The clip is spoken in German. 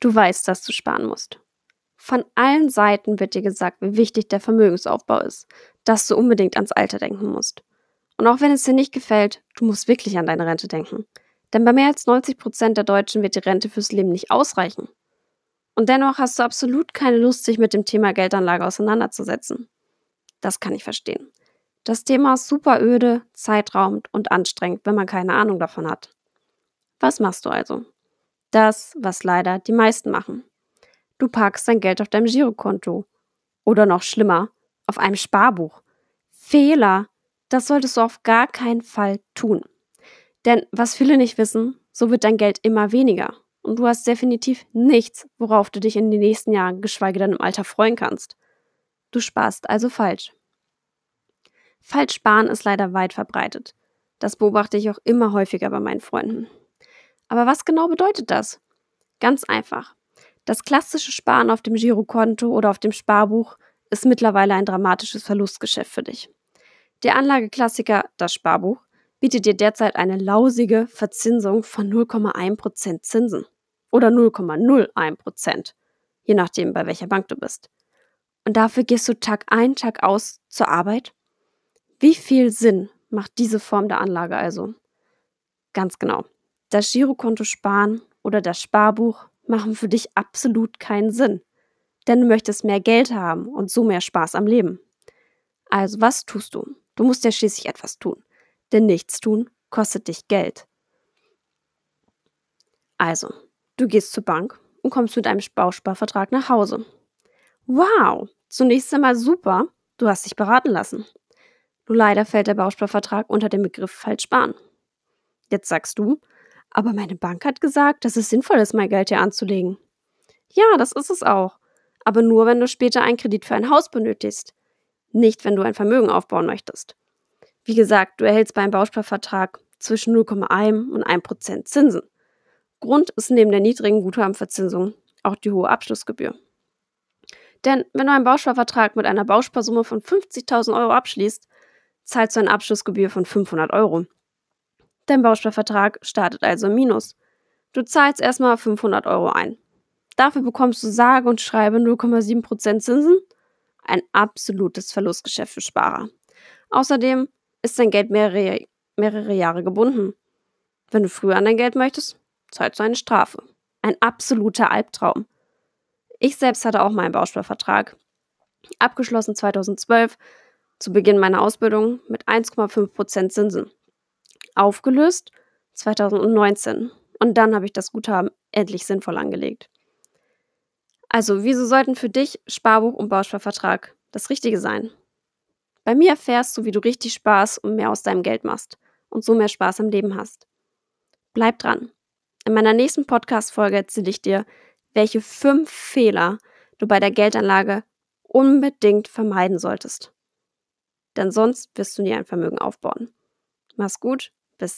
Du weißt, dass du sparen musst. Von allen Seiten wird dir gesagt, wie wichtig der Vermögensaufbau ist, dass du unbedingt ans Alter denken musst. Und auch wenn es dir nicht gefällt, du musst wirklich an deine Rente denken. Denn bei mehr als 90 Prozent der Deutschen wird die Rente fürs Leben nicht ausreichen. Und dennoch hast du absolut keine Lust, sich mit dem Thema Geldanlage auseinanderzusetzen. Das kann ich verstehen. Das Thema ist super öde, zeitraubend und anstrengend, wenn man keine Ahnung davon hat. Was machst du also? Das, was leider die meisten machen. Du parkst dein Geld auf deinem Girokonto. Oder noch schlimmer, auf einem Sparbuch. Fehler! Das solltest du auf gar keinen Fall tun. Denn was viele nicht wissen, so wird dein Geld immer weniger. Und du hast definitiv nichts, worauf du dich in den nächsten Jahren, geschweige denn im Alter, freuen kannst. Du sparst also falsch. Falsch sparen ist leider weit verbreitet. Das beobachte ich auch immer häufiger bei meinen Freunden. Aber was genau bedeutet das? Ganz einfach. Das klassische Sparen auf dem Girokonto oder auf dem Sparbuch ist mittlerweile ein dramatisches Verlustgeschäft für dich. Der Anlageklassiker, das Sparbuch, bietet dir derzeit eine lausige Verzinsung von 0,1% Zinsen oder 0,01%, je nachdem, bei welcher Bank du bist. Und dafür gehst du Tag ein, Tag aus zur Arbeit? Wie viel Sinn macht diese Form der Anlage also? Ganz genau. Das Girokonto sparen oder das Sparbuch machen für dich absolut keinen Sinn. Denn du möchtest mehr Geld haben und so mehr Spaß am Leben. Also was tust du? Du musst ja schließlich etwas tun. Denn nichts tun kostet dich Geld. Also, du gehst zur Bank und kommst mit einem Bausparvertrag nach Hause. Wow, zunächst einmal super, du hast dich beraten lassen. Nur leider fällt der Bausparvertrag unter den Begriff falsch sparen. Jetzt sagst du, aber meine Bank hat gesagt, dass es sinnvoll ist, mein Geld hier anzulegen. Ja, das ist es auch. Aber nur, wenn du später einen Kredit für ein Haus benötigst. Nicht, wenn du ein Vermögen aufbauen möchtest. Wie gesagt, du erhältst beim Bausparvertrag zwischen 0,1 und 1 Prozent Zinsen. Grund ist neben der niedrigen Guthabenverzinsung auch die hohe Abschlussgebühr. Denn wenn du einen Bausparvertrag mit einer Bausparsumme von 50.000 Euro abschließt, zahlst du eine Abschlussgebühr von 500 Euro. Dein Bausparvertrag startet also im Minus. Du zahlst erstmal 500 Euro ein. Dafür bekommst du sage und schreibe 0,7% Zinsen. Ein absolutes Verlustgeschäft für Sparer. Außerdem ist dein Geld mehrere, mehrere Jahre gebunden. Wenn du früher an dein Geld möchtest, zahlst du eine Strafe. Ein absoluter Albtraum. Ich selbst hatte auch meinen Bausparvertrag. Abgeschlossen 2012, zu Beginn meiner Ausbildung mit 1,5% Zinsen. Aufgelöst 2019. Und dann habe ich das Guthaben endlich sinnvoll angelegt. Also, wieso sollten für dich Sparbuch und Bausparvertrag das Richtige sein? Bei mir erfährst du, wie du richtig Spaß und mehr aus deinem Geld machst und so mehr Spaß am Leben hast. Bleib dran. In meiner nächsten Podcast-Folge erzähle ich dir, welche fünf Fehler du bei der Geldanlage unbedingt vermeiden solltest. Denn sonst wirst du nie ein Vermögen aufbauen. Mach's gut, bis